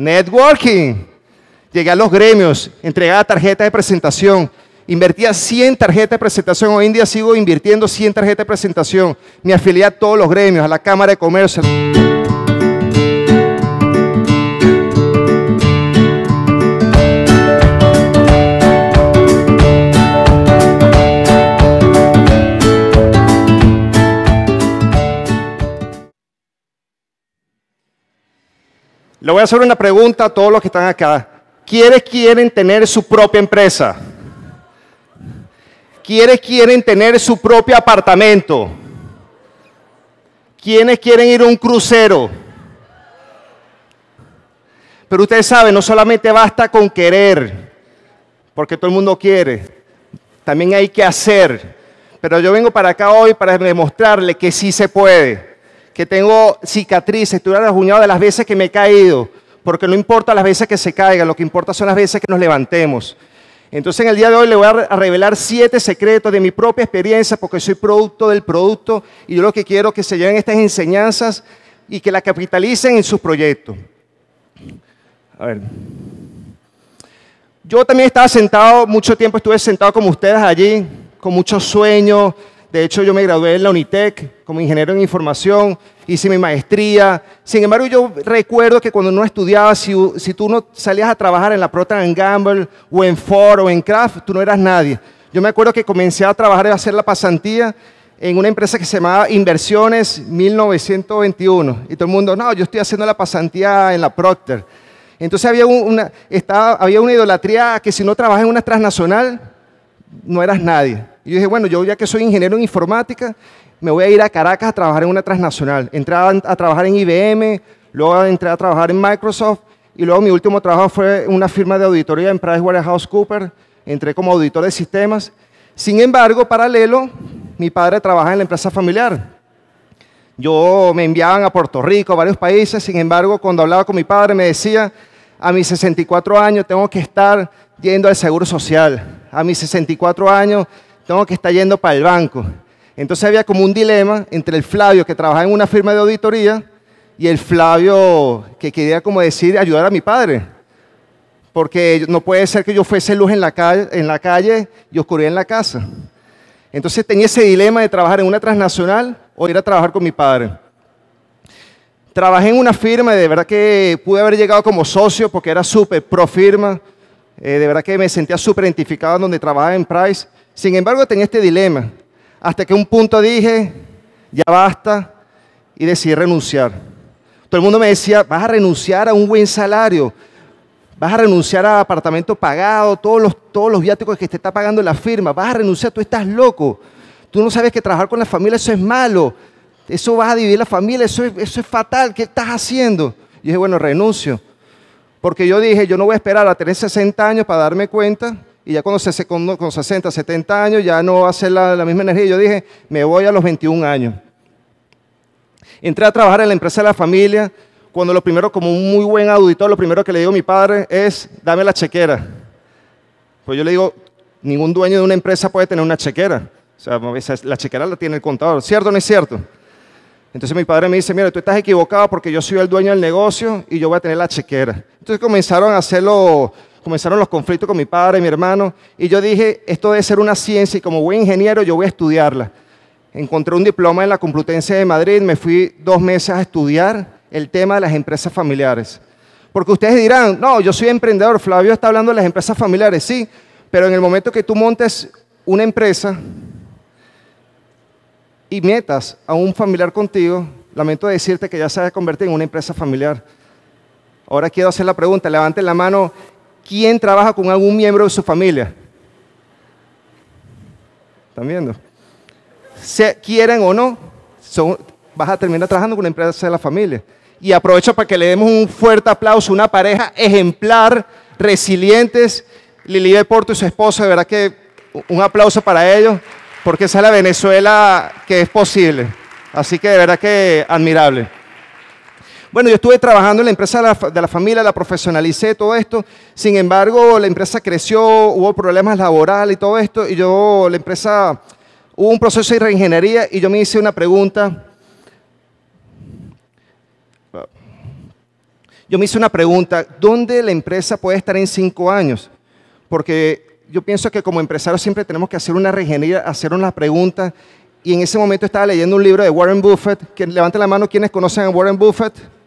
Networking. Llegué a los gremios, entregaba tarjetas de presentación, invertía 100 tarjetas de presentación. Hoy en día sigo invirtiendo 100 tarjetas de presentación. Me afilié a todos los gremios, a la Cámara de Comercio. Le voy a hacer una pregunta a todos los que están acá. ¿Quiénes quieren tener su propia empresa? ¿Quiénes quieren tener su propio apartamento? ¿Quiénes quieren ir a un crucero? Pero ustedes saben, no solamente basta con querer, porque todo el mundo quiere, también hay que hacer. Pero yo vengo para acá hoy para demostrarle que sí se puede que tengo cicatrices, estoy rasguñado de las veces que me he caído, porque no importa las veces que se caiga, lo que importa son las veces que nos levantemos. Entonces en el día de hoy le voy a revelar siete secretos de mi propia experiencia, porque soy producto del producto y yo lo que quiero es que se lleven estas enseñanzas y que las capitalicen en sus proyectos. A ver. Yo también estaba sentado, mucho tiempo estuve sentado como ustedes allí, con muchos sueños, de hecho, yo me gradué en la Unitec como ingeniero en información, hice mi maestría. Sin embargo, yo recuerdo que cuando uno estudiaba, si, tú no salías a trabajar en la Procter Gamble o en Ford o en Kraft, tú no eras nadie. Yo me acuerdo que comencé a trabajar y a hacer la pasantía en una empresa que se llamaba Inversiones 1921. Y todo el mundo, no, yo estoy haciendo la pasantía en la Procter. Entonces había una, estaba, había una idolatría que si no trabajas en una transnacional, no eras nadie. Yo dije, bueno, yo ya que soy ingeniero en informática, me voy a ir a Caracas a trabajar en una transnacional. Entré a, trabajar en IBM, luego entré a trabajar en Microsoft y luego mi último trabajo fue una firma de auditoría en PricewaterhouseCoopers. Entré como auditor de sistemas. Sin embargo, paralelo, mi padre trabaja en la empresa familiar. Yo me enviaban a Puerto Rico, a varios países. Sin embargo, cuando hablaba con mi padre me decía, a mis 64 años tengo que estar yendo al Seguro Social. A mis 64 años tengo que estar yendo para el banco. Entonces había como un dilema entre el Flavio que trabajaba en una firma de auditoría y el Flavio que quería como decir ayudar a mi padre. Porque no puede ser que yo fuese luz en la calle, en la y oscuridad en la casa. Entonces tenía ese dilema de trabajar en una transnacional o ir a trabajar con mi padre. Trabajé en una firma y de verdad que pude haber llegado como socio porque era súper pro firma. Eh, de verdad que me sentía súper identificado donde trabajaba en Price. Sin embargo, tenía este dilema, hasta que un punto dije, ya basta, y decidí renunciar. Todo el mundo me decía, vas a renunciar a un buen salario, vas a renunciar a apartamento pagado, todos los, todos los viáticos que te está pagando la firma, vas a renunciar, tú estás loco. Tú no sabes que trabajar con la familia eso es malo, eso vas a dividir la familia, eso es, eso es fatal, ¿qué estás haciendo? Y dije, bueno, renuncio. Porque yo dije, yo no voy a esperar a tener 60 años para darme cuenta y ya cuando, se, con, con 60, 70 años ya no va a ser la, misma energía. Yo dije, me voy a los 21 años. Entré a trabajar en la empresa de la familia, cuando lo primero, como un muy buen auditor, lo primero que le digo a mi padre es, dame la chequera. Pues yo le digo, ningún dueño de una empresa puede tener una chequera. O sea, la chequera la tiene el contador. ¿Cierto o no es cierto? Entonces mi padre me dice, mira, tú estás equivocado porque yo soy el dueño del negocio y yo voy a tener la chequera. Entonces comenzaron a hacerlo comenzaron los conflictos con mi padre y mi hermano, y yo dije, esto debe ser una ciencia y como buen ingeniero yo voy a estudiarla. Encontré un diploma en la Complutense de Madrid, me fui dos meses a estudiar el tema de las empresas familiares. Porque ustedes dirán, no, yo soy emprendedor, Flavio está hablando de las empresas familiares, sí, pero en el momento que tú montes una empresa y metas a un familiar contigo, lamento decirte que ya se va a convertir en una empresa familiar. Ahora quiero hacer la pregunta, levanten la mano, ¿Quién trabaja con algún miembro de su familia? ¿Están viendo? Se quieren o no, vas a terminar trabajando con una empresa de la familia. Y aprovecho para que le demos un fuerte aplauso a una pareja ejemplar, resilientes, Lili de Porto y su esposo, de verdad que un aplauso para ellos, porque esa es la Venezuela que es posible. Así que de verdad que admirable. Bueno, yo estuve trabajando en la empresa de la, familia, la profesionalicé, todo esto. Sin embargo, la empresa creció, hubo problemas laborales y todo esto. Y yo, la empresa, hubo un proceso de reingeniería y yo me hice una pregunta. yo me hice una pregunta, ¿dónde la empresa puede estar en cinco años? Porque yo pienso que como empresarios siempre tenemos que hacer una regenería, hacer una pregunta. Y en ese momento estaba leyendo un libro de Warren Buffett. Que levante la mano quienes conocen a Warren Buffett.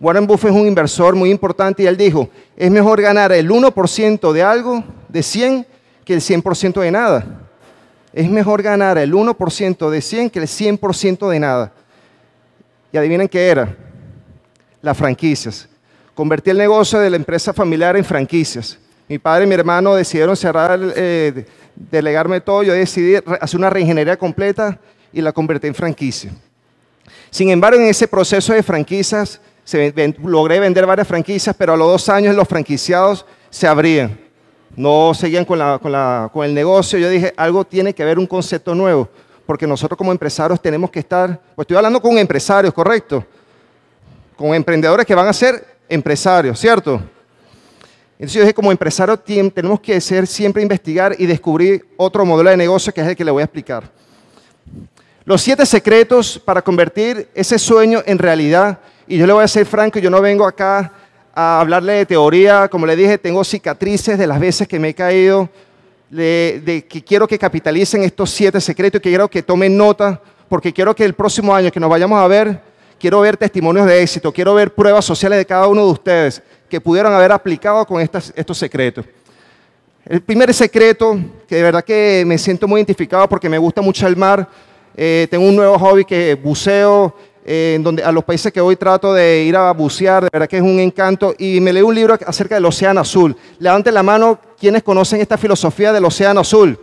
Warren Buffett es un inversor muy importante y él dijo, es mejor ganar el 1% de algo, de 100, que el 100% de nada. Es mejor ganar el 1% de 100 que el 100% de nada. Y adivinen qué era. Las franquicias. Convertí el negocio de la empresa familiar en franquicias. Mi padre y mi hermano decidieron cerrar, eh, delegarme todo. Yo decidí hacer una reingeniería completa y la convertí en franquicia. Sin embargo, en ese proceso de franquicias, logré vender varias franquicias, pero a los dos años los franquiciados se abrían. No seguían con, con el negocio. Yo dije, algo tiene que haber un concepto nuevo, porque nosotros como empresarios tenemos que estar, pues estoy hablando con empresarios, correcto, con emprendedores que van a ser empresarios, ¿cierto? Entonces yo dije, como empresario tenemos que ser siempre investigar y descubrir otro modelo de negocio que es el que le voy a explicar. Los siete secretos para convertir ese sueño en realidad. Y yo le voy a ser franco, yo no vengo acá a hablarle de teoría. Como le dije, tengo cicatrices de las veces que me he caído, de, que quiero que capitalicen estos siete secretos y que quiero que tomen nota, porque quiero que el próximo año que nos vayamos a ver, quiero ver testimonios de éxito, quiero ver pruebas sociales de cada uno de ustedes que pudieron haber aplicado con estos secretos. El primer secreto, que de verdad que me siento muy identificado porque me gusta mucho el mar, eh, tengo un nuevo hobby que buceo, en donde a los países que hoy trato de ir a bucear, de verdad que es un encanto, y me leí un libro acerca del Océano Azul. Levanten la mano quienes conocen esta filosofía del Océano Azul.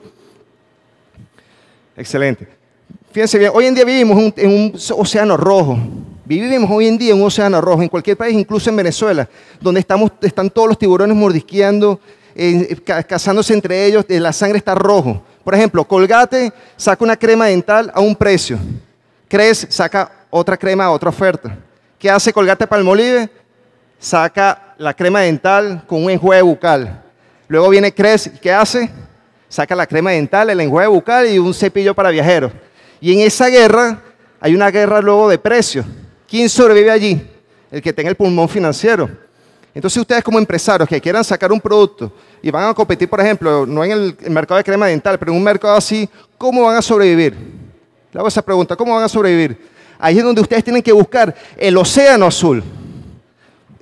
Excelente. Fíjense bien, hoy en día vivimos en un océano rojo. Vivimos hoy en día en un océano rojo, en cualquier país, incluso en Venezuela, donde estamos, están todos los tiburones mordisqueando, eh, cazándose entre ellos, eh, la sangre está rojo. Por ejemplo, Colgate saca una crema dental a un precio. Cres saca otra crema otra oferta. ¿Qué hace Colgate Palmolive? Saca la crema dental con un enjuague bucal. Luego viene Cres, ¿qué hace? Saca la crema dental, el enjuague bucal y un cepillo para viajeros. Y en esa guerra hay una guerra luego de precios. ¿Quién sobrevive allí? El que tenga el pulmón financiero. Entonces ustedes como empresarios que quieran sacar un producto y van a competir, por ejemplo, no en el, mercado de crema dental, pero en un mercado así, ¿cómo van a sobrevivir? Le hago esa pregunta, ¿cómo van a sobrevivir? Ahí es donde ustedes tienen que buscar el océano azul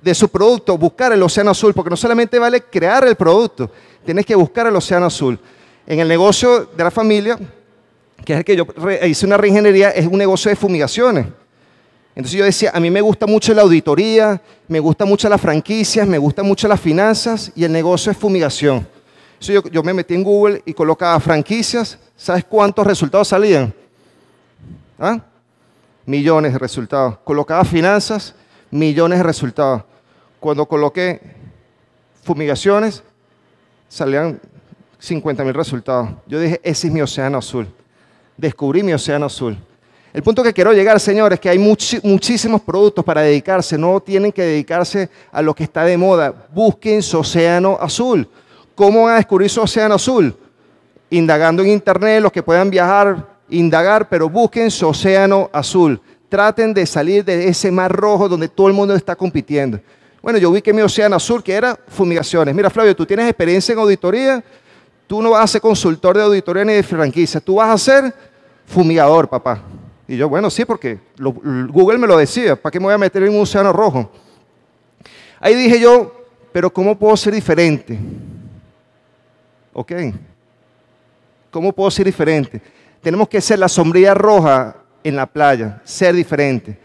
de su producto, buscar el océano azul, porque no solamente vale crear el producto, tienes que buscar el océano azul. En el negocio de la familia, que es el que yo hice una reingeniería, es un negocio de fumigaciones. Entonces yo decía, a mí me gusta mucho la auditoría, me gusta mucho las franquicias, me gusta mucho las finanzas y el negocio es fumigación. Entonces yo, yo me metí en Google y colocaba franquicias. ¿Sabes cuántos resultados salían? ¿Ah? Millones de resultados. Colocaba finanzas, millones de resultados. Cuando coloqué fumigaciones, salían 50 mil resultados. Yo dije, ese es mi océano azul. Descubrí mi océano azul. El punto que quiero llegar, señores, es que hay muchísimos productos para dedicarse. No tienen que dedicarse a lo que está de moda. Busquen su océano azul. ¿Cómo van a descubrir su océano azul? Indagando en internet, los que puedan viajar, indagar, pero busquen su océano azul. Traten de salir de ese mar rojo donde todo el mundo está compitiendo. Bueno, yo vi que mi océano azul, que era fumigaciones. Mira, Flavio, tú tienes experiencia en auditoría. Tú no vas a ser consultor de auditoría ni de franquicia. Tú vas a ser fumigador, papá. Y yo, bueno, sí, porque Google me lo decía, ¿para qué me voy a meter en un océano rojo? Ahí dije yo, pero ¿cómo puedo ser diferente? ¿Ok? ¿Cómo puedo ser diferente? Tenemos que ser la sombrilla roja en la playa, ser diferente.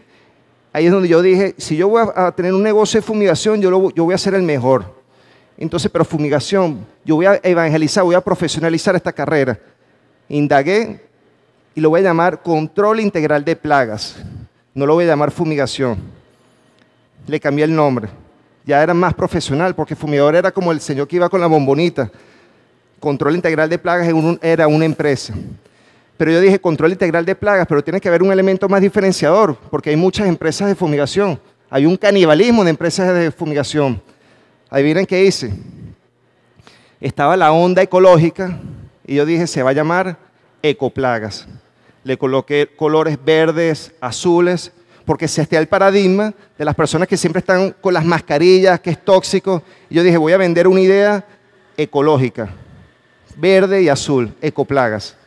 Ahí es donde yo dije, si yo voy a tener un negocio de fumigación, yo, yo voy a ser el mejor. Entonces, pero fumigación, yo voy a evangelizar, voy a profesionalizar esta carrera. Indagué y lo voy a llamar control integral de plagas. No lo voy a llamar fumigación. Le cambié el nombre. Ya era más profesional porque fumigador era como el señor que iba con la bombonita. Control integral de plagas era una empresa. Pero yo dije control integral de plagas, pero tiene que haber un elemento más diferenciador porque hay muchas empresas de fumigación. Hay un canibalismo de empresas de fumigación. Adivinen qué hice. Estaba la onda ecológica y yo dije, se va a llamar ecoplagas le coloqué colores verdes, azules, porque se está el paradigma de las personas que siempre están con las mascarillas, que es tóxico. Y yo dije, voy a vender una idea ecológica, verde y azul, ecoplagas.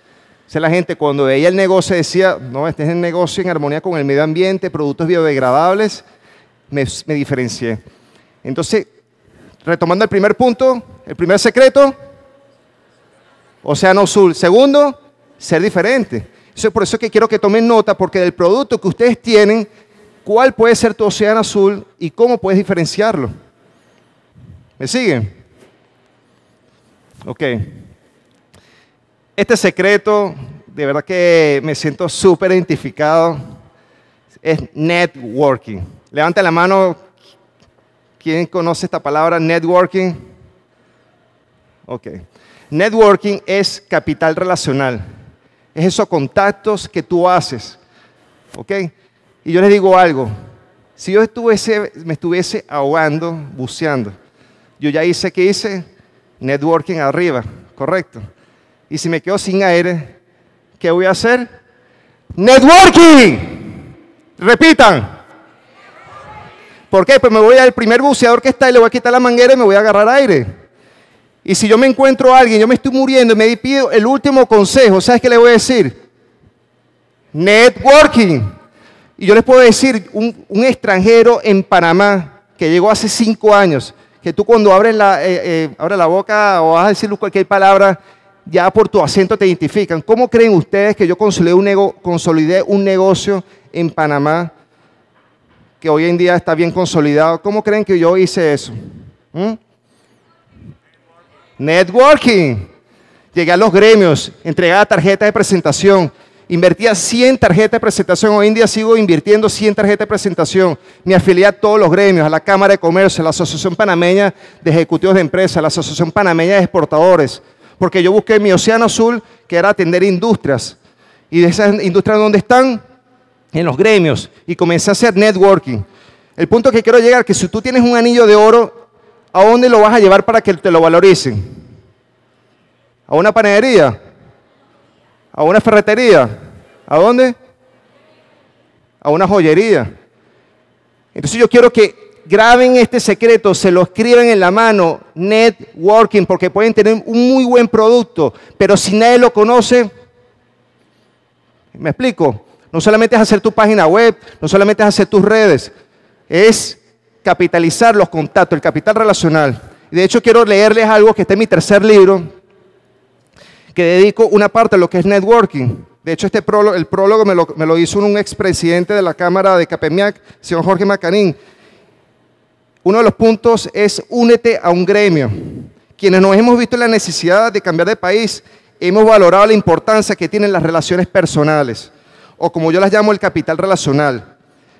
O sea, la gente cuando veía el negocio decía, no, este es el negocio en armonía con el medio ambiente, productos biodegradables, me, me diferencié. Entonces, retomando el primer punto, el primer secreto, Océano Azul. Segundo, ser diferente. Eso es por eso que quiero que tomen nota, porque del producto que ustedes tienen, ¿cuál puede ser tu océano azul y cómo puedes diferenciarlo? ¿Me siguen? Ok. Este secreto, de verdad que me siento súper identificado, es networking. Levanta la mano, ¿quién conoce esta palabra, networking? Ok. Networking es capital relacional. Es esos contactos que tú haces. ¿Ok? Y yo les digo algo. Si yo estuviese, me estuviese ahogando, buceando, yo ya hice que hice networking arriba, ¿correcto? Y si me quedo sin aire, ¿qué voy a hacer? Networking. Repitan. ¿Por qué? Pues me voy al primer buceador que está y le voy a quitar la manguera y me voy a agarrar aire. Y si yo me encuentro a alguien, yo me estoy muriendo y me pido el último consejo, ¿sabes qué le voy a decir? Networking. Y yo les puedo decir, un, extranjero en Panamá que llegó hace cinco años, que tú cuando abres la, eh, eh, la boca o vas a decir cualquier palabra, ya por tu acento te identifican. ¿Cómo creen ustedes que yo consolidé un, negocio en Panamá que hoy en día está bien consolidado? ¿Cómo creen que yo hice eso? ¿Mm? Networking. Llegué a los gremios, entregaba tarjetas de presentación, invertía 100 tarjetas de presentación. Hoy en día sigo invirtiendo 100 tarjetas de presentación. Me afilié a todos los gremios, a la Cámara de Comercio, a la Asociación Panameña de Ejecutivos de Empresas, a la Asociación Panameña de Exportadores, porque yo busqué mi océano azul, que era atender industrias. Y de esas industrias, ¿dónde están? En los gremios. Y comencé a hacer networking. El punto que quiero llegar, que si tú tienes un anillo de oro, ¿a dónde lo vas a llevar para que te lo valoricen? ¿A una panadería? ¿A una ferretería? ¿A dónde? A una joyería. Entonces yo quiero que graben este secreto, se lo escriben en la mano, networking, porque pueden tener un muy buen producto, pero si nadie lo conoce, ¿me explico? No solamente es hacer tu página web, no solamente es hacer tus redes, es capitalizar los contactos, el capital relacional. De hecho, quiero leerles algo que está en mi tercer libro, que dedico una parte a lo que es networking. De hecho, este prólogo, el prólogo me lo, me lo hizo un expresidente de la Cámara de Capemiac, señor Jorge Macanín. Uno de los puntos es únete a un gremio. Quienes nos hemos visto en la necesidad de cambiar de país, hemos valorado la importancia que tienen las relaciones personales, o como yo las llamo, el capital relacional.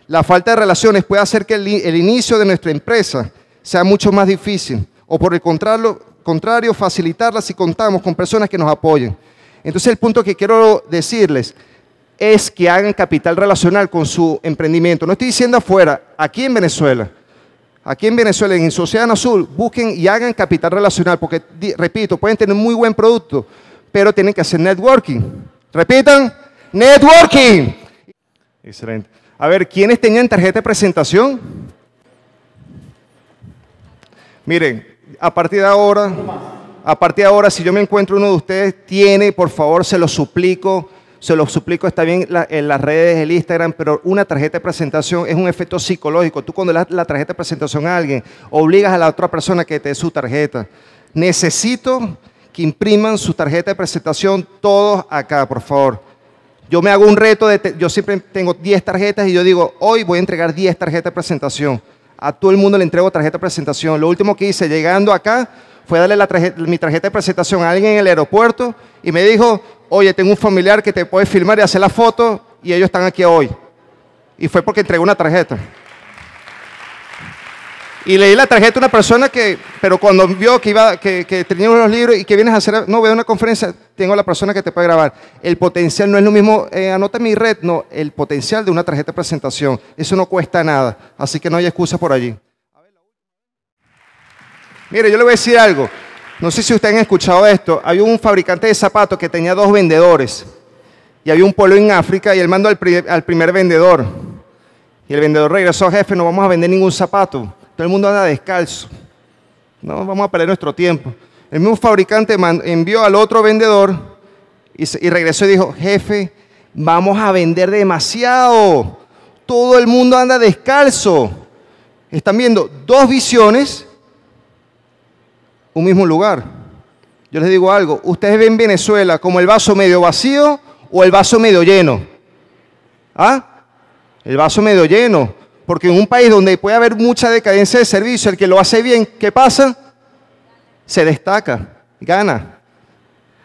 La falta de relaciones puede hacer que el, inicio de nuestra empresa sea mucho más difícil o por el contrario, contrario facilitarla si contamos con personas que nos apoyen. Entonces el punto que quiero decirles es que hagan capital relacional con su emprendimiento. No estoy diciendo afuera, aquí en Venezuela. Aquí en Venezuela, en Sociedad Azul, busquen y hagan capital relacional, porque, repito, pueden tener muy buen producto, pero tienen que hacer networking. Repitan, networking. Excelente. A ver, ¿quiénes tenían tarjeta de presentación? Miren, a partir de ahora, a partir de ahora, si yo me encuentro uno de ustedes, tiene, por favor, se lo suplico, se lo suplico, está bien en las redes, el Instagram, pero una tarjeta de presentación es un efecto psicológico. Tú cuando le das la tarjeta de presentación a alguien, obligas a la otra persona que te dé su tarjeta. Necesito que impriman su tarjeta de presentación todos acá, por favor. Yo me hago un reto, de yo siempre tengo 10 tarjetas y yo digo, hoy voy a entregar 10 tarjetas de presentación. A todo el mundo le entrego tarjeta de presentación. Lo último que hice llegando acá fue darle mi tarjeta de presentación a alguien en el aeropuerto y me dijo, oye, tengo un familiar que te puede filmar y hacer la foto y ellos están aquí hoy. Y fue porque entregué una tarjeta. Y leí la tarjeta a una persona que, pero cuando vio que, iba, que, que tenía unos libros y que vienes a hacer, no, a una conferencia, tengo la persona que te puede grabar. El potencial no es lo mismo, eh, anota mi red, no, el potencial de una tarjeta de presentación. Eso no cuesta nada, así que no hay excusa por allí. Mire, yo le voy a decir algo. No sé si ustedes han escuchado esto. Había un fabricante de zapatos que tenía dos vendedores. Y había un pueblo en África y él mandó al, primer vendedor. Y el vendedor regresó, jefe, no vamos a vender ningún zapato. Todo el mundo anda descalzo. No vamos a perder nuestro tiempo. El mismo fabricante envió al otro vendedor y, regresó y dijo, jefe, vamos a vender demasiado. Todo el mundo anda descalzo. Están viendo dos visiones, un mismo lugar. Yo les digo algo, ustedes ven Venezuela como el vaso medio vacío o el vaso medio lleno. ¿Ah? El vaso medio lleno. Porque en un país donde puede haber mucha decadencia de servicio, el que lo hace bien, ¿qué pasa? Se destaca, gana.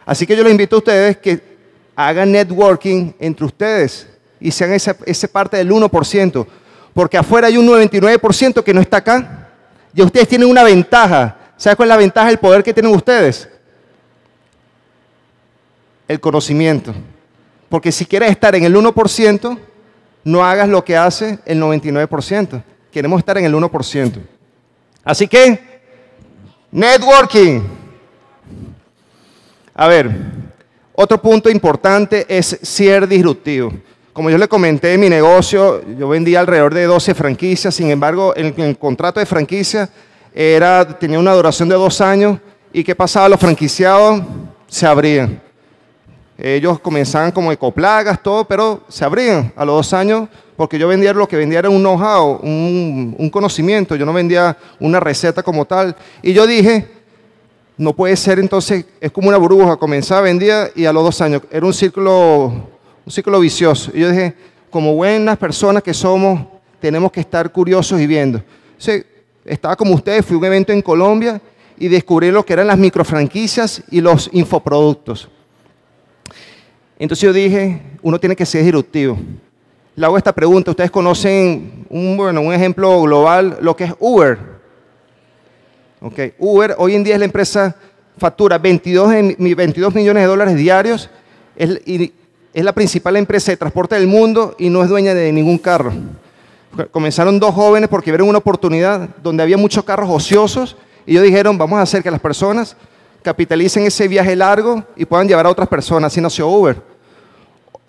Así que yo les invito a ustedes que hagan networking entre ustedes y sean esa, parte del 1%. Porque afuera hay un 99% que no está acá. Y ustedes tienen una ventaja. ¿Saben cuál es la ventaja del poder que tienen ustedes? El conocimiento. Porque si quieres estar en el 1%, no hagas lo que hace el 99%. Queremos estar en el 1%. Así que, networking. A ver, otro punto importante es ser disruptivo. Como yo le comenté en mi negocio, yo vendía alrededor de 12 franquicias, sin embargo, el, el contrato de franquicia era, tenía una duración de dos años y ¿qué pasaba? Los franquiciados se abrían. Ellos comenzaban como ecoplagas, todo, pero se abrían a los dos años porque yo vendía lo que vendía era un know-how, un, conocimiento, yo no vendía una receta como tal. Y yo dije, no puede ser entonces, es como una burbuja, comenzaba, vendía y a los dos años, era un círculo, un círculo vicioso. Y yo dije, como buenas personas que somos, tenemos que estar curiosos y viendo. Estaba como ustedes, fui a un evento en Colombia y descubrí lo que eran las microfranquicias y los infoproductos. Entonces yo dije, uno tiene que ser disruptivo. Le hago esta pregunta, ustedes conocen un, bueno, un ejemplo global, lo que es Uber. Okay. Uber hoy en día es la empresa, factura 22, 22 millones de dólares diarios, y es la principal empresa de transporte del mundo y no es dueña de ningún carro. Comenzaron dos jóvenes porque vieron una oportunidad donde había muchos carros ociosos y ellos dijeron, vamos a hacer que las personas capitalicen ese viaje largo y puedan llevar a otras personas. Así nació Uber.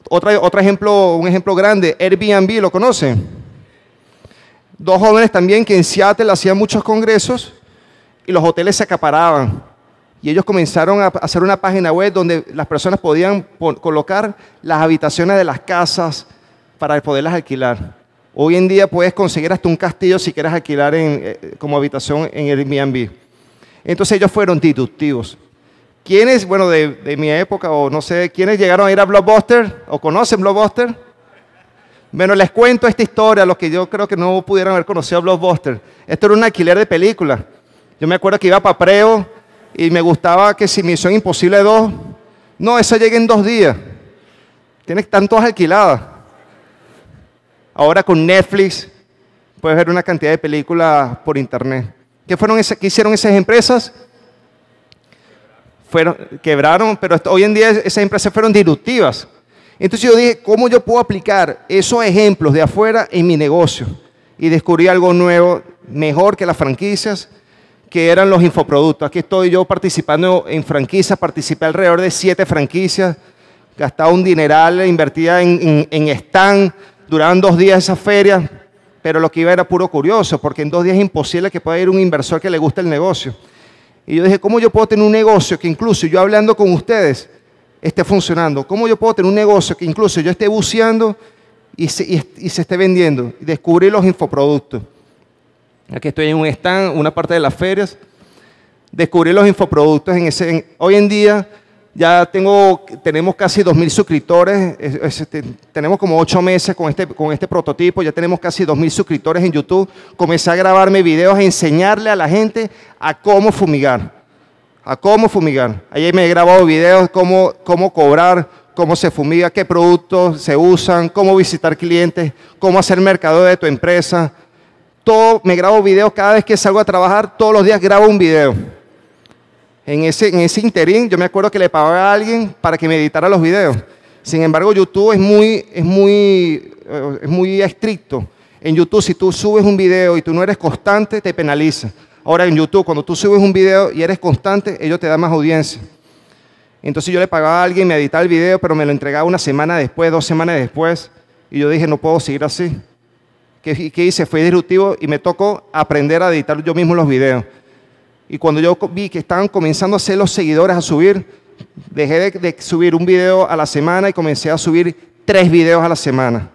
otro ejemplo, un ejemplo grande, Airbnb, ¿lo conocen? Dos jóvenes también que en Seattle hacían muchos congresos y los hoteles se acaparaban. Y ellos comenzaron a hacer una página web donde las personas podían colocar las habitaciones de las casas para poderlas alquilar. Hoy en día puedes conseguir hasta un castillo si quieres alquilar eh, como habitación en Airbnb. Entonces ellos fueron disruptivos. ¿Quiénes, bueno, de, mi época, o no sé, quiénes llegaron a ir a Blockbuster o conocen Blockbuster? Bueno, les cuento esta historia, los que yo creo que no pudieron haber conocido a Blockbuster. Esto era un alquiler de película. Yo me acuerdo que iba para Preo y me gustaba que si Misión Imposible 2, no, esa llega en dos días. Tienes tantos alquiladas. Ahora con Netflix puedes ver una cantidad de películas por internet. ¿Qué, fueron ¿Qué hicieron esas empresas? Fueron, quebraron, pero hoy en día esas empresas fueron disruptivas. Entonces yo dije, ¿cómo yo puedo aplicar esos ejemplos de afuera en mi negocio? Y descubrí algo nuevo, mejor que las franquicias, que eran los infoproductos. Aquí estoy yo participando en franquicias, participé alrededor de siete franquicias, gastaba un dineral, invertía en, en, en stand, duraban dos días esas ferias, pero lo que iba era puro curioso, porque en dos días es imposible que pueda ir un inversor que le guste el negocio. Y yo dije, ¿cómo yo puedo tener un negocio que incluso yo hablando con ustedes esté funcionando? ¿Cómo yo puedo tener un negocio que incluso yo esté buceando y se, esté vendiendo? Y descubrí los infoproductos. Aquí estoy en un stand, una parte de las ferias. Descubrí los infoproductos en hoy en día ya tengo, tenemos casi 2.000 suscriptores, este, tenemos como 8 meses con este, con este prototipo, ya tenemos casi 2.000 suscriptores en YouTube. Comencé a grabarme videos, a enseñarle a la gente a cómo fumigar, a cómo fumigar. Ahí me he grabado videos, cómo, cómo cobrar, cómo se fumiga, qué productos se usan, cómo visitar clientes, cómo hacer mercado de tu empresa. Todo, me grabo videos cada vez que salgo a trabajar, todos los días grabo un video. En ese, en ese interín, yo me acuerdo que le pagaba a alguien para que me editara los videos. Sin embargo, YouTube es muy, es muy, eh, es muy estricto. En YouTube, si tú subes un video y tú no eres constante, te penaliza. Ahora en YouTube, cuando tú subes un video y eres constante, ellos te dan más audiencia. Entonces yo le pagaba a alguien, me editaba el video, pero me lo entregaba una semana después, dos semanas después. Y yo dije, no puedo seguir así. ¿Qué, qué hice? Fue disruptivo y me tocó aprender a editar yo mismo los videos. Y cuando yo vi que estaban comenzando a hacer los seguidores a subir, dejé de, subir un video a la semana y comencé a subir tres videos a la semana.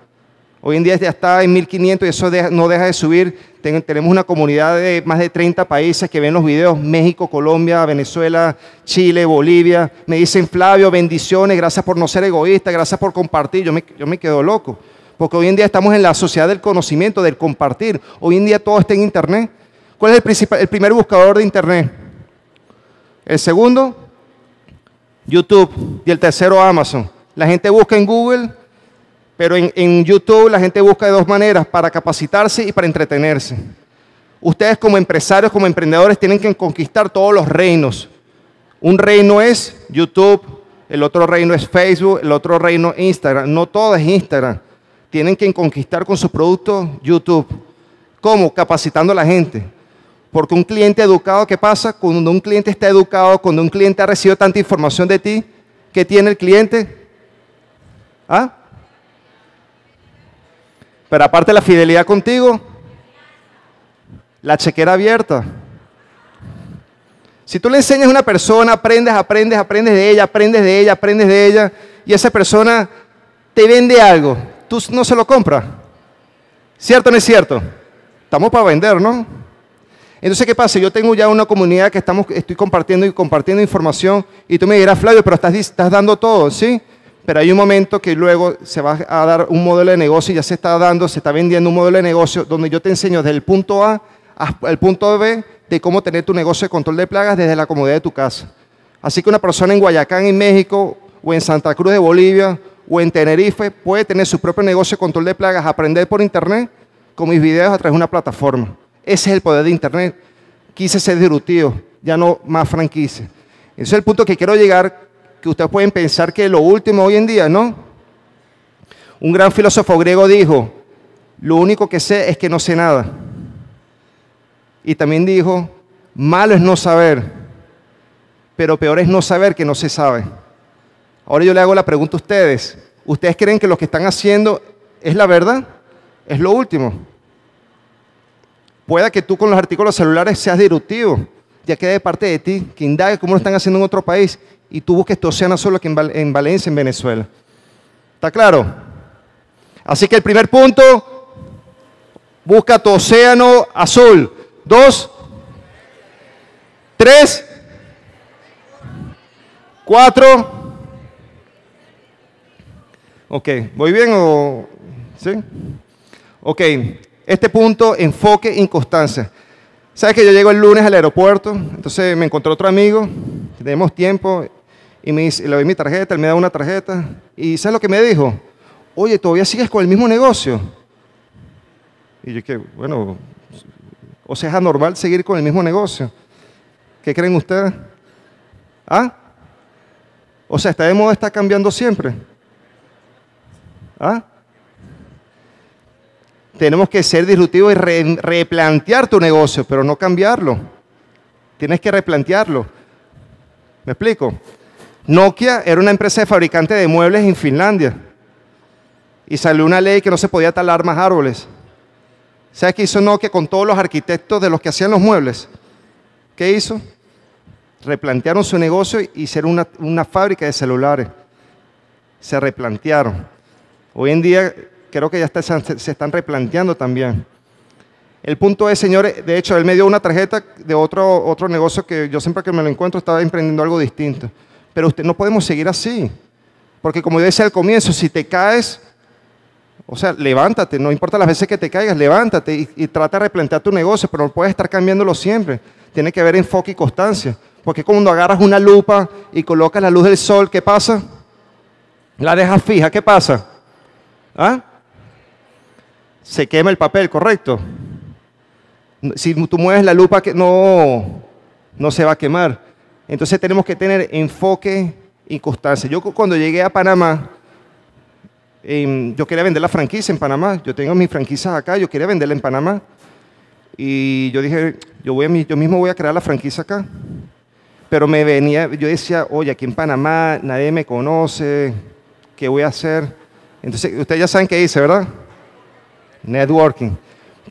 Hoy en día ya está en 1500 y eso no deja de subir. tenemos una comunidad de más de 30 países que ven los videos, México, Colombia, Venezuela, Chile, Bolivia. Me dicen, Flavio, bendiciones, gracias por no ser egoísta, gracias por compartir. Yo me, yo me quedo loco, porque hoy en día estamos en la sociedad del conocimiento, del compartir. Hoy en día todo está en Internet. ¿Cuál es el, principal, el primer buscador de Internet? El segundo, YouTube. Y el tercero, Amazon. La gente busca en Google, pero en, YouTube la gente busca de dos maneras, para capacitarse y para entretenerse. Ustedes como empresarios, como emprendedores, tienen que conquistar todos los reinos. Un reino es YouTube, el otro reino es Facebook, el otro reino Instagram. No todo es Instagram. Tienen que conquistar con su producto YouTube. ¿Cómo? Capacitando a la gente. Porque un cliente educado, ¿qué pasa? Cuando un cliente está educado, cuando un cliente ha recibido tanta información de ti, ¿qué tiene el cliente? ¿Ah? Pero aparte la fidelidad contigo, la chequera abierta. Si tú le enseñas a una persona, aprendes, aprendes, aprendes de ella, aprendes de ella, aprendes de ella, y esa persona te vende algo, tú no se lo compras. ¿Cierto o no es cierto? Estamos para vender, ¿no? Entonces, ¿qué pasa? Yo tengo ya una comunidad que estamos, estoy compartiendo y compartiendo información y tú me dirás, Flavio, pero estás, estás dando todo, ¿sí? Pero hay un momento que luego se va a dar un modelo de negocio ya se está dando, se está vendiendo un modelo de negocio donde yo te enseño desde el punto A al punto B de cómo tener tu negocio de control de plagas desde la comodidad de tu casa. Así que una persona en Guayacán, en México, o en Santa Cruz de Bolivia, o en Tenerife, puede tener su propio negocio de control de plagas, aprender por internet con mis videos a través de una plataforma. Ese es el poder de Internet. Quise ser disruptivo, ya no más franquicia. Ese es el punto que quiero llegar, que ustedes pueden pensar que lo último hoy en día, ¿no? Un gran filósofo griego dijo, lo único que sé es que no sé nada. Y también dijo, malo es no saber, pero peor es no saber que no se sabe. Ahora yo le hago la pregunta a ustedes. ¿Ustedes creen que lo que están haciendo es la verdad? Es lo último. Pueda que tú con los artículos celulares seas disruptivo, ya que de parte de ti, que indague cómo lo están haciendo en otro país y tú busques tu océano solo que en, Valencia, en Venezuela. ¿Está claro? Así que el primer punto, busca tu océano azul. Dos, tres, cuatro. Ok, ¿voy bien o...? ¿Sí? Ok, este punto, enfoque, inconstancia. ¿Sabes que yo llego el lunes al aeropuerto? Entonces me encontró otro amigo, tenemos tiempo, y me dice, le doy mi tarjeta, él me da una tarjeta, y ¿sabes lo que me dijo? Oye, ¿todavía sigues con el mismo negocio? Y yo que, bueno, o sea, es anormal seguir con el mismo negocio. ¿Qué creen ustedes? ¿Ah? O sea, está de moda, está cambiando siempre. ¿Ah? Tenemos que ser disruptivos y replantear tu negocio, pero no cambiarlo. Tienes que replantearlo. ¿Me explico? Nokia era una empresa de fabricante de muebles en Finlandia. Y salió una ley que no se podía talar más árboles. ¿Sabes qué hizo Nokia con todos los arquitectos de los que hacían los muebles? ¿Qué hizo? Replantearon su negocio y hicieron una, una fábrica de celulares. Se replantearon. Hoy en día creo que ya se están replanteando también. El punto es, señores, de hecho, él me dio una tarjeta de otro, otro negocio que yo siempre que me lo encuentro estaba emprendiendo algo distinto. Pero usted no podemos seguir así. Porque como yo decía al comienzo, si te caes, o sea, levántate, no importa las veces que te caigas, levántate y, y trata de replantear tu negocio, pero no puedes estar cambiándolo siempre. Tiene que haber enfoque y constancia. Porque cuando agarras una lupa y colocas la luz del sol, ¿qué pasa? La dejas fija, ¿qué pasa? ¿Ah? Se quema el papel, ¿correcto? Si tú mueves la lupa, no, no se va a quemar. Entonces tenemos que tener enfoque y constancia. Yo cuando llegué a Panamá, em, yo quería vender la franquicia en Panamá. Yo tengo mis franquicias acá, yo quería venderla en Panamá. Y yo dije, yo, voy yo mismo voy a crear la franquicia acá. Pero me venía, yo decía, oye, aquí en Panamá nadie me conoce, ¿qué voy a hacer? Entonces, ustedes ya saben qué hice, ¿verdad? Networking.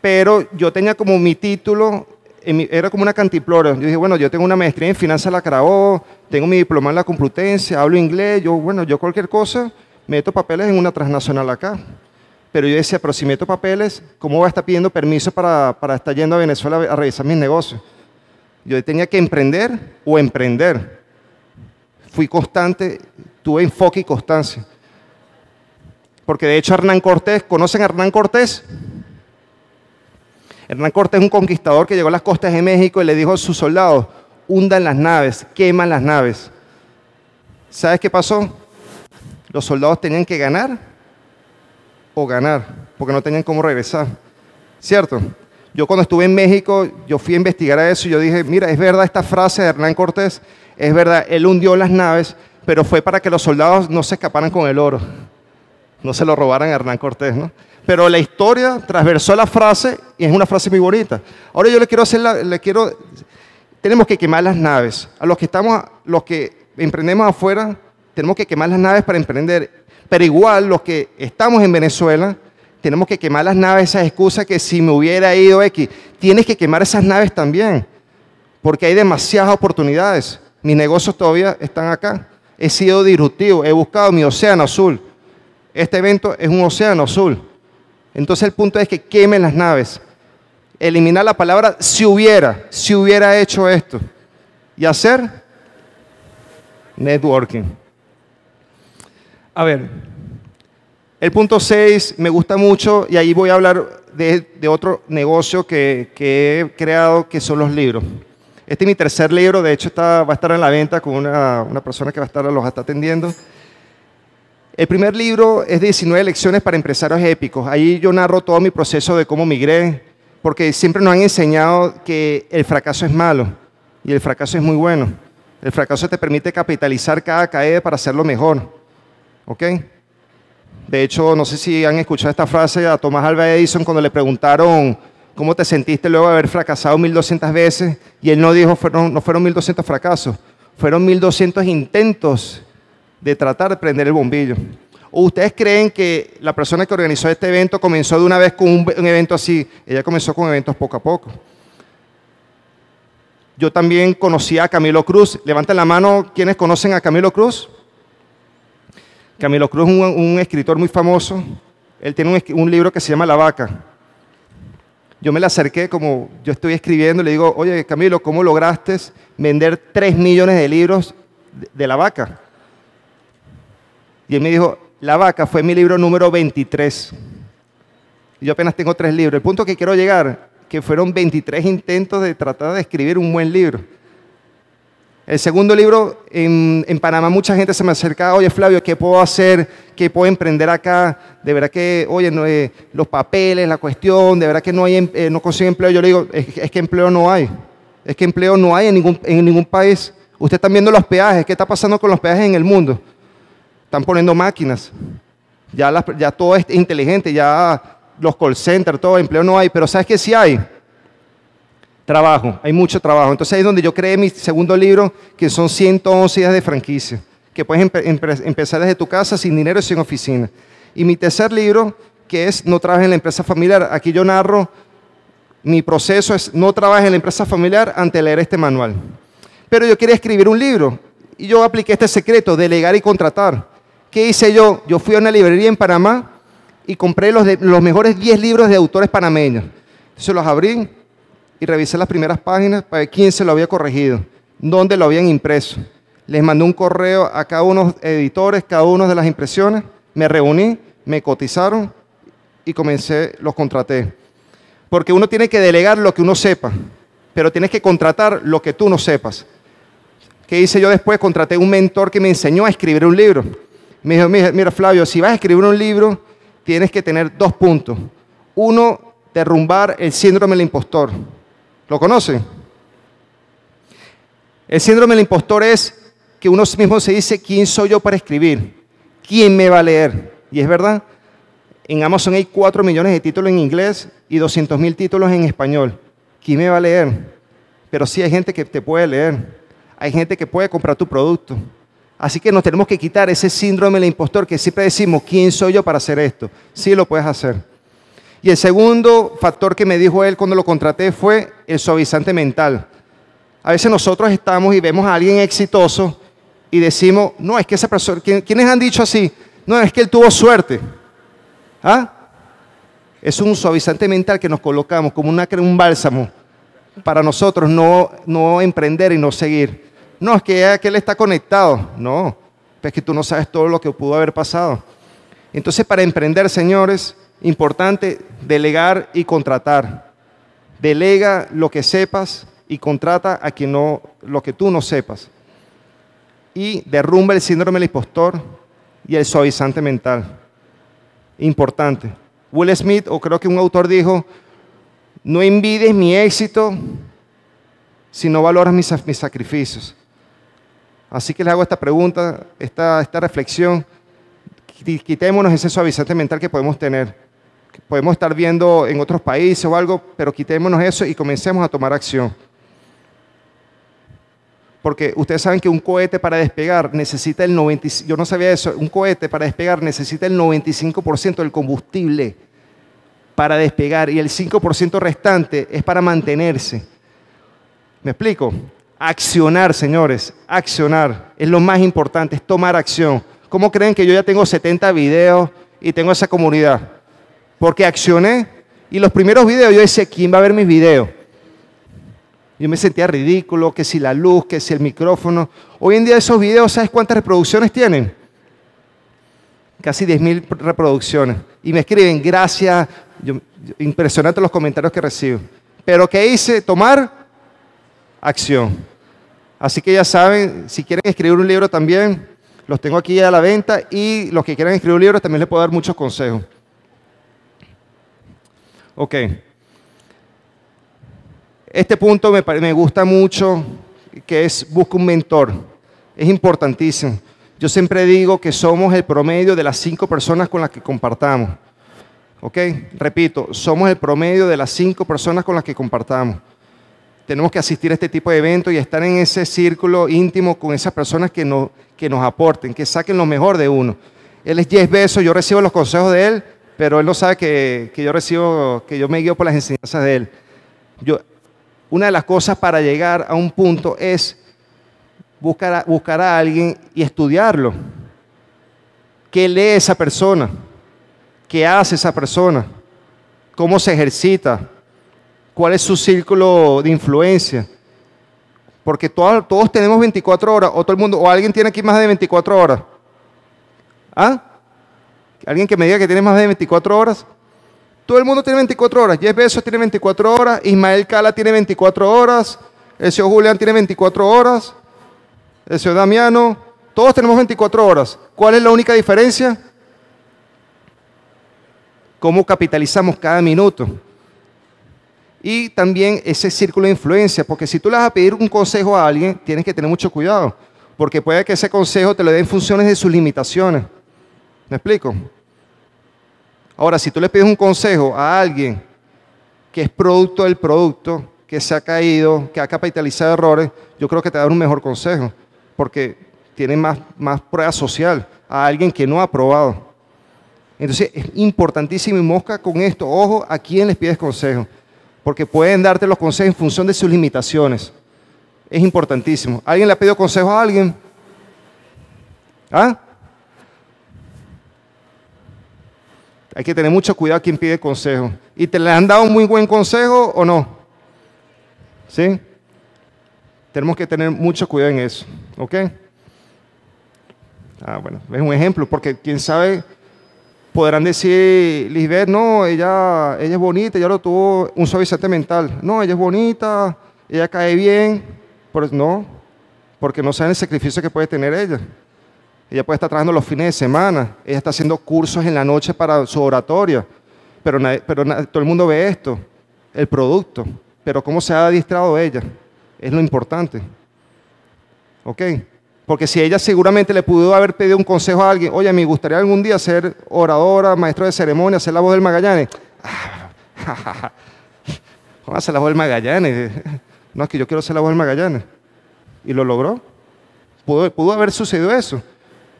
Pero yo tenía como mi título, era como una cantiplora. Yo dije, bueno, yo tengo una maestría en finanzas la Carabobo, tengo mi diploma en la Complutense, hablo inglés, yo, bueno, yo cualquier cosa, meto papeles en una transnacional acá. Pero yo decía, pero si meto papeles, ¿cómo voy a estar pidiendo permiso para, para estar yendo a Venezuela a revisar mis negocios? Yo tenía que emprender o emprender. Fui constante, tuve enfoque y constancia. Porque de hecho Hernán Cortés, ¿conocen a Hernán Cortés? Hernán Cortés es un conquistador que llegó a las costas de México y le dijo a sus soldados, hundan las naves, queman las naves. ¿Sabes qué pasó? Los soldados tenían que ganar o ganar, porque no tenían cómo regresar. ¿Cierto? Yo cuando estuve en México, yo fui a investigar a eso y yo dije, mira, es verdad esta frase de Hernán Cortés, es verdad, él hundió las naves, pero fue para que los soldados no se escaparan con el oro, no se lo robaran a Hernán Cortés, ¿no? Pero la historia transversó la frase y es una frase muy bonita. Ahora yo le quiero hacer, la, le quiero, tenemos que quemar las naves. A los que estamos, los que emprendemos afuera, tenemos que quemar las naves para emprender. Pero igual los que estamos en Venezuela, tenemos que quemar las naves, esas excusas que si me hubiera ido X, tienes que quemar esas naves también, porque hay demasiadas oportunidades. Mis negocios todavía están acá. He sido disruptivo, he buscado mi océano azul. Este evento es un océano azul. Entonces el punto es que quemen las naves. Eliminar la palabra si hubiera, si hubiera hecho esto. Y hacer networking. A ver, el punto 6 me gusta mucho y ahí voy a hablar de, otro negocio que, he creado, que son los libros. Este es mi tercer libro, de hecho está, va a estar en la venta con una, persona que va a estar, los está atendiendo. El primer libro es de 19 lecciones para empresarios épicos. Ahí yo narro todo mi proceso de cómo migré, porque siempre nos han enseñado que el fracaso es malo y el fracaso es muy bueno. El fracaso te permite capitalizar cada caída para hacerlo mejor. ¿Ok? De hecho, no sé si han escuchado esta frase a Tomás Alva Edison cuando le preguntaron cómo te sentiste luego de haber fracasado 1200 veces y él no dijo, fueron, no fueron 1200 fracasos, fueron 1200 intentos de tratar de prender el bombillo. ¿O ustedes creen que la persona que organizó este evento comenzó de una vez con un, evento así? Ella comenzó con eventos poco a poco. Yo también conocí a Camilo Cruz. Levanten la mano quienes conocen a Camilo Cruz. Camilo Cruz es un, escritor muy famoso. Él tiene un, libro que se llama La Vaca. Yo me le acerqué como yo estoy escribiendo le digo, oye Camilo, ¿cómo lograste vender 3 millones de libros de, La Vaca? Y él me dijo, La Vaca fue mi libro número 23. Y yo apenas tengo tres libros. El punto que quiero llegar, que fueron 23 intentos de tratar de escribir un buen libro. El segundo libro, en, Panamá mucha gente se me acerca, oye Flavio, ¿qué puedo hacer? ¿Qué puedo emprender acá? De verdad que, oye, eh, los papeles, la cuestión, de verdad que no, hay, em, eh, no consigo empleo. Yo le digo, es, que empleo no hay. Es que empleo no hay en ningún, en ningún país. Ustedes están viendo los peajes. ¿Qué está pasando con los peajes en el mundo? Están poniendo máquinas. Ya, todo es inteligente, ya los call centers, todo, empleo no hay. Pero ¿sabes qué sí hay? Trabajo, hay mucho trabajo. Entonces es donde yo creé mi segundo libro, que son 111 días de franquicia, que puedes empezar desde tu casa sin dinero y sin oficina. Y mi tercer libro, que es No trabajes en la empresa familiar. Aquí yo narro, mi proceso es no trabajes en la empresa familiar ante leer este manual. Pero yo quería escribir un libro y yo apliqué este secreto, delegar y contratar. ¿Qué hice yo? Yo fui a una librería en Panamá y compré los, mejores 10 libros de autores panameños. Entonces los abrí, y revisé las primeras páginas para ver quién se lo había corregido, dónde lo habían impreso. Les mandé un correo a cada uno de los editores, cada uno de las impresiones, me reuní, me cotizaron y comencé, los contraté. Porque uno tiene que delegar lo que uno sepa, pero tienes que contratar lo que tú no sepas. ¿Qué hice yo después? Contraté un mentor que me enseñó a escribir un libro. Me dijo, mira Flavio, si vas a escribir un libro, tienes que tener dos puntos. Uno, derrumbar el síndrome del impostor. ¿Lo conoce? El síndrome del impostor es que uno mismo se dice, ¿quién soy yo para escribir? ¿Quién me va a leer? Y es verdad, en Amazon hay 4 millones de títulos en inglés y 200 mil títulos en español. ¿Quién me va a leer? Pero sí hay gente que te puede leer. Hay gente que puede comprar tu producto. Así que nos tenemos que quitar ese síndrome del impostor que siempre decimos, ¿quién soy yo para hacer esto? Sí lo puedes hacer. Y el segundo factor que me dijo él cuando lo contraté fue el suavizante mental. A veces nosotros estamos y vemos a alguien exitoso y decimos, no, es que esa persona, ¿quiénes han dicho así? No, es que él tuvo suerte. ¿Ah? Es un suavizante mental que nos colocamos como una, un bálsamo para nosotros no, no emprender y no seguir. No, es que, que él está conectado. No, es que tú no sabes todo lo que pudo haber pasado. Entonces, para emprender, señores, importante delegar y contratar. Delega lo que sepas y contrata a quien no, lo que tú no sepas. Y derrumba el síndrome del impostor y el suavizante mental. Importante. Will Smith, o creo que un autor dijo, no envides mi éxito si no valoras mis sacrificios. Así que le hago esta pregunta, esta, reflexión. Quitémonos ese suavizante mental que podemos tener. podemos estar viendo en otros países o algo, pero quitémonos eso y comencemos a tomar acción porque ustedes saben que un cohete para despegar necesita el 95%, yo no sabía eso, un cohete para despegar necesita el 95% del combustible para despegar y el 5% restante es para mantenerse. ¿Me explico? Accionar, señores, accionar es lo más importante, es tomar acción. ¿Cómo creen que yo ya tengo 70 videos y tengo esa comunidad? Porque accioné y los primeros videos yo decía, ¿quién va a ver mis videos? Yo me sentía ridículo, que si la luz, que si el micrófono. Hoy en día esos videos, ¿sabes cuántas reproducciones tienen? Casi 10.000 reproducciones. Y me escriben, gracias. impresionante los comentarios que recibo. Pero ¿qué hice? Tomar acción. Así que ya saben, si quieren escribir un libro también, los tengo aquí a la venta. Y los que quieran escribir un libro también les puedo dar muchos consejos. Ok. Este punto me, gusta mucho, que es busca un mentor. Es importantísimo. Yo siempre digo que somos el promedio de las cinco personas con las que compartamos. ¿Ok? Repito, somos el promedio de las cinco personas con las que compartamos. Tenemos que asistir a este tipo de eventos y estar en ese círculo íntimo con esas personas que, que nos aporten, que saquen lo mejor de uno. Él es Jess Beso, yo recibo los consejos de él, pero él no sabe que, que yo recibo, que yo me guío por las enseñanzas de él. Yo, una de las cosas para llegar a un punto es buscar buscar a alguien y estudiarlo. ¿Qué lee esa persona? ¿Qué hace esa persona? ¿Cómo se ejercita? ¿Cuál es su círculo de influencia? Porque todos, tenemos 24 horas, o todo el mundo, o alguien tiene aquí más de 24 horas. ¿Ah? ¿Alguien que me diga que tiene más de 24 horas? Todo el mundo tiene 24 horas. Jeff Bezos tiene 24 horas. Ismael Cala tiene 24 horas. El señor Julián tiene 24 horas. El señor Damiano. Todos tenemos 24 horas. ¿Cuál es la única diferencia? Cómo capitalizamos cada minuto. Y también ese círculo de influencia. Porque si tú le vas a pedir un consejo a alguien, tienes que tener mucho cuidado. Porque puede que ese consejo te lo dé en funciones de sus limitaciones. ¿Me explico? Ahora, si tú le pides un consejo a alguien que es producto del producto, que se ha caído, que ha capitalizado errores, yo creo que te va a dar un mejor consejo, porque tiene más, más prueba social a alguien que no ha probado. Entonces, es importantísimo y mosca con esto. Ojo a quién les pides consejo, porque pueden darte los consejos en función de sus limitaciones. Es importantísimo. ¿Alguien le ha pedido consejo a alguien? ¿Ah? Hay que tener mucho cuidado a quien pide consejo. ¿Y te le han dado un muy buen consejo o no? ¿Sí? Tenemos que tener mucho cuidado en eso. ¿Ok? Ah, bueno, es un ejemplo, porque quién sabe, podrán decir, Lisbeth, no, ella, ella es bonita, ella lo tuvo un suavizante mental. No, ella es bonita, ella cae bien. Pero no, porque no saben el sacrificio que puede tener ella. Ella puede estar trabajando los fines de semana. Ella está haciendo cursos en la noche para su oratoria. Pero, todo el mundo ve esto, el producto. Pero cómo se ha adiestrado ella. Es lo importante. ¿Ok? Porque si ella seguramente le pudo haber pedido un consejo a alguien, oye, me gustaría algún día ser oradora, maestro de ceremonia, ser la voz del Magallanes. ¿Cómo hacer la voz del Magallanes? No, es que yo quiero ser la voz del Magallanes. Y lo logró. pudo haber sucedido eso.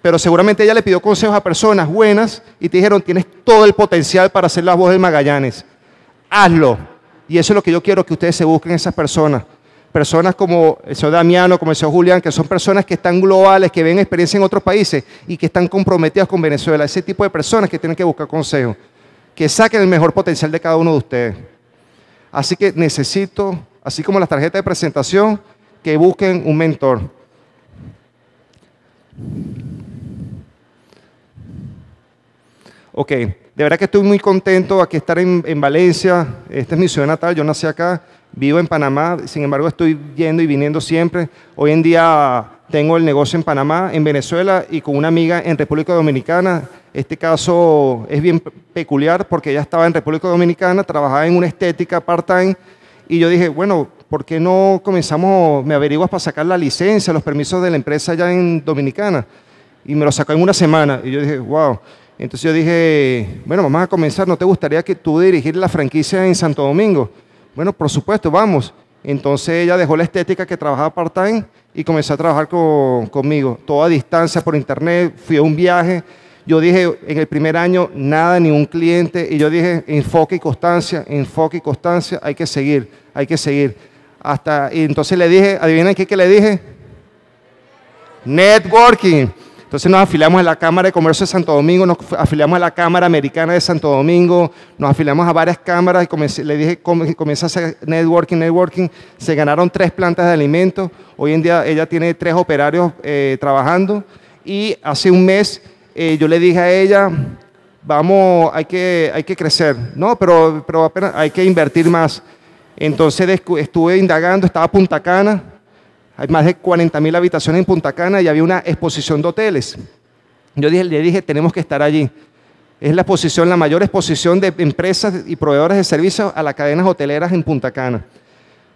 pero seguramente ella le pidió consejos a personas buenas y te dijeron, tienes todo el potencial para ser la voz del Magallanes. Hazlo. Y eso es lo que yo quiero que ustedes se busquen esas personas. Personas como el señor Damiano, como el señor Julián, que son personas que están globales, que ven experiencia en otros países y que están comprometidas con Venezuela. Ese tipo de personas que tienen que buscar consejos. Que saquen el mejor potencial de cada uno de ustedes. Así que necesito, así como las tarjetas de presentación, que busquen un mentor. Ok, de verdad que estoy muy contento aquí estar en, en, Valencia. Esta es mi ciudad natal, yo nací acá, vivo en Panamá, sin embargo estoy yendo y viniendo siempre. Hoy en día tengo el negocio en Panamá, en Venezuela y con una amiga en República Dominicana. Este caso es bien peculiar porque ella estaba en República Dominicana, trabajaba en una estética part-time y yo dije, bueno, ¿por qué no comenzamos, me averiguas para sacar la licencia, los permisos de la empresa allá en Dominicana? Y me lo sacó en una semana y yo dije, wow. Entonces yo dije, bueno, vamos a comenzar, ¿no te gustaría que tú dirigir la franquicia en Santo Domingo? Bueno, por supuesto, vamos. Entonces ella dejó la estética que trabajaba part-time y comenzó a trabajar conmigo, toda a distancia por internet, fui a un viaje. Yo dije en el primer año, nada, ni un cliente, y yo dije, enfoque y constancia, enfoque y constancia, hay que seguir, hay que seguir. Hasta, y entonces le dije, adivinen qué le dije? Networking. Entonces nos afiliamos a la Cámara de Comercio de Santo Domingo, nos afiliamos a la Cámara Americana de Santo Domingo, nos afiliamos a varias cámaras y le dije, comienza a hacer networking, networking. Se ganaron tres plantas de alimentos. Hoy en día ella tiene tres operarios eh, trabajando y hace un mes eh, yo le dije a ella, vamos, hay que, hay que crecer. No, pero, pero apenas hay que invertir más. Entonces estuve indagando, estaba Punta Cana, hay más de 40 mil habitaciones en Punta Cana y había una exposición de hoteles. Yo dije, le dije, tenemos que estar allí. Es la exposición, la mayor exposición de empresas y proveedores de servicios a las cadenas hoteleras en Punta Cana.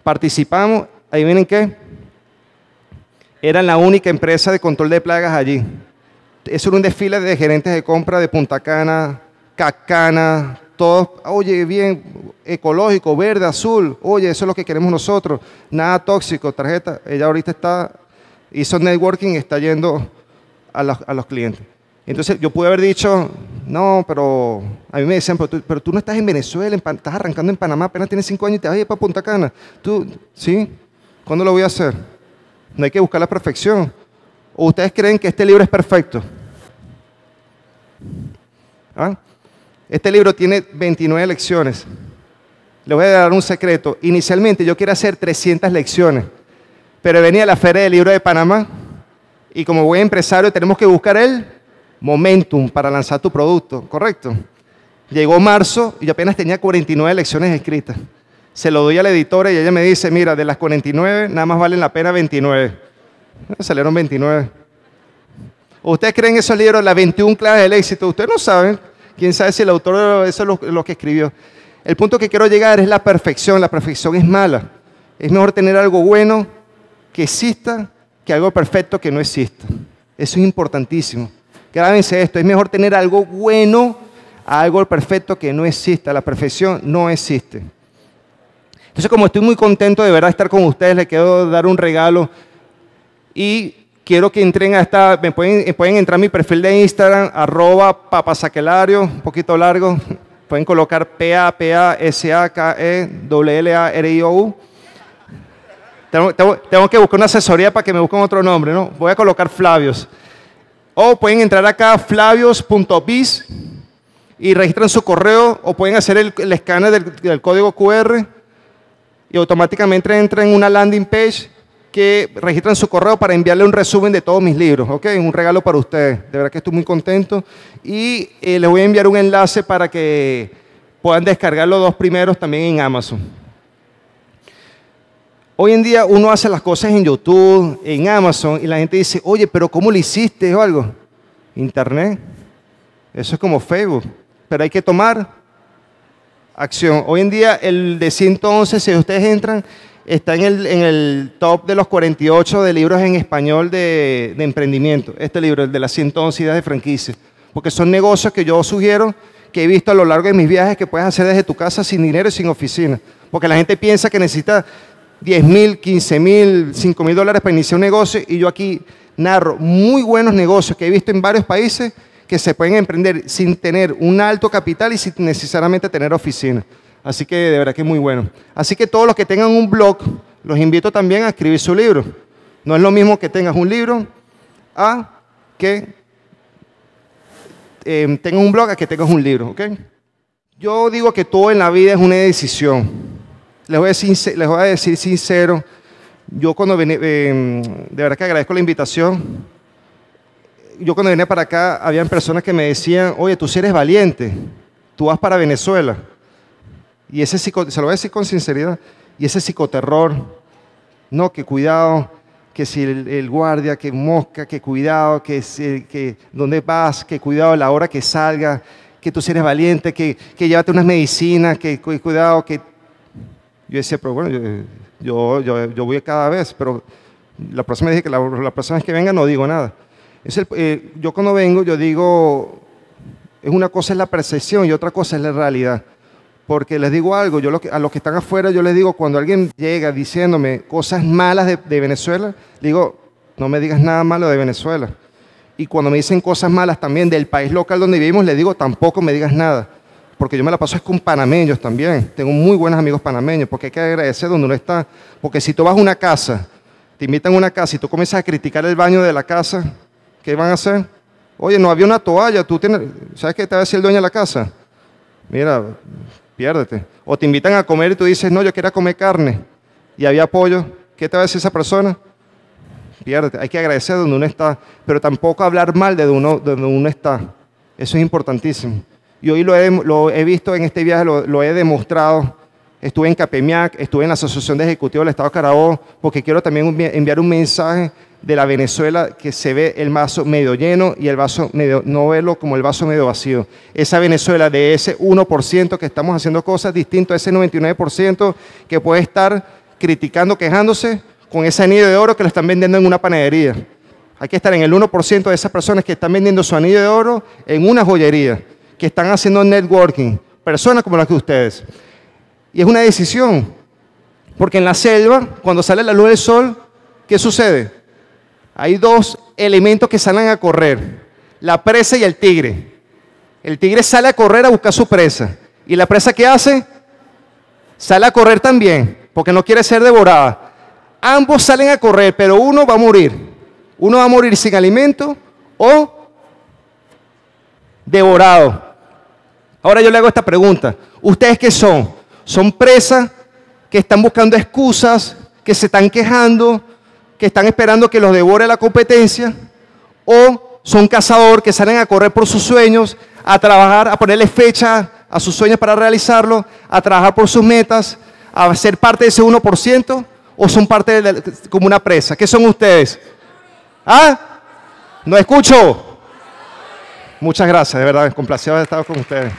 Participamos, ahí vienen qué. Era la única empresa de control de plagas allí. Eso era un desfile de gerentes de compra de Punta Cana, Cacana, todos, oye, bien, ecológico, verde, azul, oye, eso es lo que queremos nosotros, nada tóxico, tarjeta. Ella ahorita está, hizo networking está yendo a los, a los clientes. Entonces yo pude haber dicho, no, pero a mí me decían, pero tú, pero tú no estás en Venezuela, estás arrancando en Panamá, apenas tienes cinco años y te vas a ir para Punta Cana. Tú, ¿sí? ¿Cuándo lo voy a hacer? No hay que buscar la perfección. ¿O ustedes creen que este libro es perfecto? ¿Ah? Este libro tiene 29 lecciones. Le voy a dar un secreto. Inicialmente yo quería hacer 300 lecciones, pero venía la Feria del Libro de Panamá y como buen empresario tenemos que buscar el momentum para lanzar tu producto, ¿correcto? Llegó marzo y yo apenas tenía 49 lecciones escritas. Se lo doy a la editora y ella me dice, mira, de las 49 nada más valen la pena 29. Salieron 29. ¿Ustedes creen esos libros, las 21 claves del éxito? Ustedes no saben. Quién sabe si el autor eso es lo, que escribió. El punto que quiero llegar es la perfección. La perfección es mala. Es mejor tener algo bueno que exista que algo perfecto que no exista. Eso es importantísimo. Grábense esto. Es mejor tener algo bueno a algo perfecto que no exista. La perfección no existe. Entonces, como estoy muy contento de verdad estar con ustedes, les quiero dar un regalo. Y quiero que entren a esta, me pueden, pueden entrar a mi perfil de Instagram, arroba papasaquelario, un poquito largo, pueden colocar P-A-P-A-S-A-K-E-L-L-A-R-I-O-U. Tengo, tengo, que buscar una asesoría para que me busquen otro nombre, ¿no? Voy a colocar Flavios. O pueden entrar acá a flavios.biz y registran su correo o pueden hacer el, escáner del, del código QR y automáticamente entran en una landing page que registran su correo para enviarle un resumen de todos mis libros, ¿ok? Un regalo para ustedes. De verdad que estoy muy contento. Y eh, les voy a enviar un enlace para que puedan descargar los dos primeros también en Amazon. Hoy en día uno hace las cosas en YouTube, en Amazon, y la gente dice, oye, pero ¿cómo lo hiciste o algo? Internet. Eso es como Facebook. Pero hay que tomar acción. Hoy en día el de 111, si ustedes entran, está en el, top de los 48 de libros en español de, emprendimiento. Este libro, el de las 111 ideas de franquicia. Porque son negocios que yo sugiero, que he visto a lo largo de mis viajes, que puedes hacer desde tu casa sin dinero y sin oficina. Porque la gente piensa que necesita 10 mil, 15 mil, 5 mil dólares para iniciar un negocio y yo aquí narro muy buenos negocios que he visto en varios países que se pueden emprender sin tener un alto capital y sin necesariamente tener oficina. Así que de verdad que es muy bueno. Así que todos los que tengan un blog, los invito también a escribir su libro. No es lo mismo que tengas un libro a que eh, tengas un blog a que tengas un libro, ¿ok? Yo digo que todo en la vida es una decisión. Les voy a decir, sincero, yo cuando vine, eh, de verdad que agradezco la invitación. Yo cuando vine para acá, habían personas que me decían, oye, tú si eres valiente, tú vas para Venezuela. Y ese se lo voy a decir con sinceridad, y ese psicoterror, no, que cuidado, que si el, guardia, que mosca, que cuidado, que, si, que dónde vas, que cuidado la hora que salga, que tú eres valiente, que, que llévate unas medicinas, que cuidado, que... Yo decía, pero bueno, yo, yo, yo, voy cada vez, pero la próxima dije que la, la próxima vez que venga no digo nada. Es el, eh, yo cuando vengo, yo digo, es una cosa es la percepción y otra cosa es la realidad. Porque les digo algo, yo a los que están afuera, yo les digo, cuando alguien llega diciéndome cosas malas de, Venezuela, digo, no me digas nada malo de Venezuela. Y cuando me dicen cosas malas también del país local donde vivimos, le digo, tampoco me digas nada. Porque yo me la paso es con panameños también. Tengo muy buenos amigos panameños, porque hay que agradecer donde uno está. Porque si tú vas a una casa, te invitan a una casa y tú comienzas a criticar el baño de la casa, ¿qué van a hacer? Oye, no había una toalla, tú tienes, ¿sabes qué te va a decir el dueño de la casa? Mira, piérdete. O te invitan a comer y tú dices, no, yo quería comer carne y había pollo. ¿Qué te va a decir esa persona? Hay que agradecer donde uno está, pero tampoco hablar mal de donde uno, uno está. Eso es importantísimo. Y hoy lo he, lo he visto en este viaje, lo, he demostrado. Estuve en Capemiac, estuve en la Asociación de Ejecutivos del Estado de Carabobo, porque quiero también enviar un mensaje de la Venezuela que se ve el vaso medio lleno y el vaso medio, no verlo como el vaso medio vacío. Esa Venezuela de ese 1% que estamos haciendo cosas distintas a ese 99% que puede estar criticando, quejándose, con ese anillo de oro que lo están vendiendo en una panadería. Hay que estar en el 1% de esas personas que están vendiendo su anillo de oro en una joyería, que están haciendo networking, personas como las que ustedes. Y es una decisión, porque en la selva, cuando sale la luz del sol, ¿qué sucede? Hay dos elementos que salen a correr, la presa y el tigre. El tigre sale a correr a buscar su presa. ¿Y la presa qué hace? Sale a correr también, porque no quiere ser devorada ambos salen a correr, pero uno va a morir. Uno va a morir sin alimento o devorado. Ahora yo le hago esta pregunta. ¿Ustedes qué son? ¿Son presas que están buscando excusas, que se están quejando, que están esperando que los devore la competencia? ¿O son cazadores que salen a correr por sus sueños, a trabajar, a ponerle fecha a sus sueños para realizarlo, a trabajar por sus metas, a ser parte de ese 1%? o son parte de como una presa? ¿Qué son ustedes? ¿Ah? No escucho. Muchas gracias, de verdad, complacido de estar con ustedes.